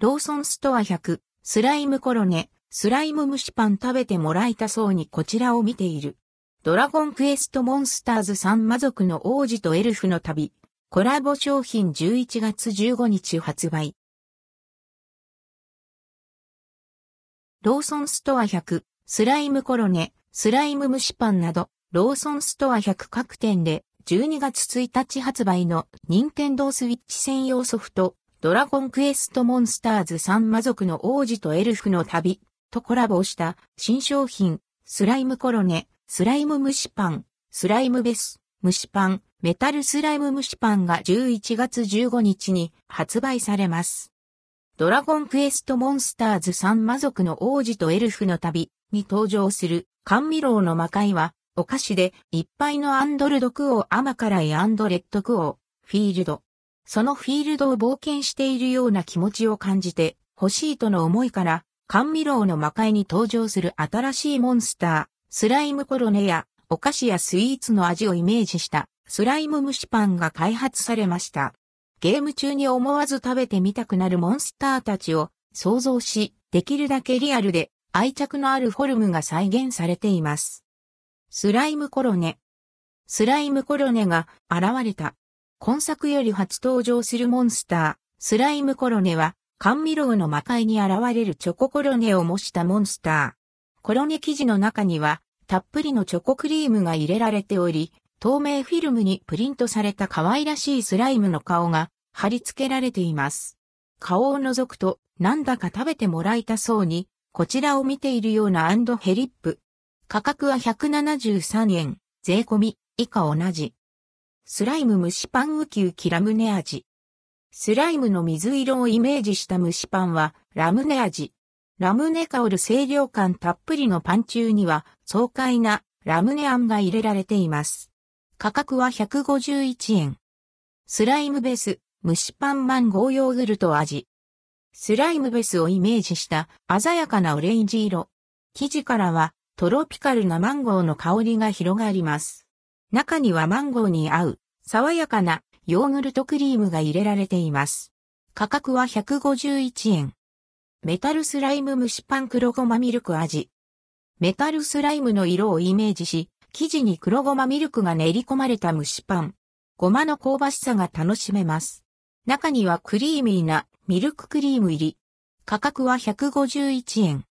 ローソンストア100、スライムコロネ、スライム蒸しパン食べてもらいたそうにこちらを見ている。ドラゴンクエストモンスターズ3魔族の王子とエルフの旅。コラボ商品11月15日発売。ローソンストア100、スライムコロネ、スライム蒸しパンなど、ローソンストア100各店で12月1日発売の任天堂スイッチ専用ソフト、ドラゴンクエストモンスターズ3魔族の王子とエルフの旅とコラボした新商品、スライムコロネ、スライム蒸しパン、スライムベス、蒸しパン、メタルスライム蒸しパンが11月15日に発売されます。ドラゴンクエストモンスターズ3魔族の王子とエルフの旅に登場する甘味楼の魔界はお菓子でいっぱいの and ldquo アマカライ and rdquoフィールド。そのフィールドを冒険しているような気持ちを感じて欲しいとの思いから甘味楼の魔界に登場する新しいモンスタースライムコロネやお菓子やスイーツの味をイメージしたスライム蒸しパンが開発されました。ゲーム中に思わず食べてみたくなるモンスターたちを想像し、できるだけリアルで愛着のあるフォルムが再現されています。スライムコロネ。スライムコロネが現れた。今作より初登場するモンスター、スライムコロネは、甘味楼の魔界に現れるチョココロネを模したモンスター。コロネ生地の中には、たっぷりのチョコクリームが入れられており、透明フィルムにプリントされた可愛らしいスライムの顔が貼り付けられています。顔を覗くと、なんだか食べてもらいたそうに、こちらを見ているような and hellip。価格は173円、税込み、以下同じ。スライム蒸しパンウキウキラムネ味。スライムの水色をイメージした蒸しパンは、ラムネ味。ラムネ香る清涼感たっぷりのパン中には爽快なラムネあんが入れられています。価格は151円。スライムベース、蒸しパンマンゴーヨーグルト味。スライムベースをイメージした鮮やかなオレンジ色。生地からはトロピカルなマンゴーの香りが広がります。中にはマンゴーに合う爽やかなヨーグルトクリームが入れられています。価格は151円。メタルスライム蒸しパン黒ごまミルク味。メタルスライムの色をイメージし、生地に黒ごまミルクが練り込まれた蒸しパン。ごまの香ばしさが楽しめます。中にはクリーミーなミルククリーム入り。価格は151円。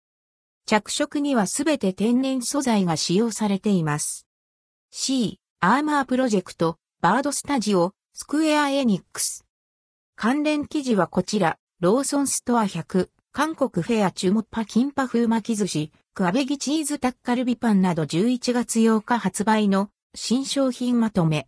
着色にはすべて天然素材が使用されています。C、アーマープロジェクト、バードスタジオ、スクエアエニックス。関連記事はこちら、ローソンストア100、韓国フェアチュモッパキンパ風巻き寿司、クアベギチーズタッカルビパンなど11月8日発売の新商品まとめ。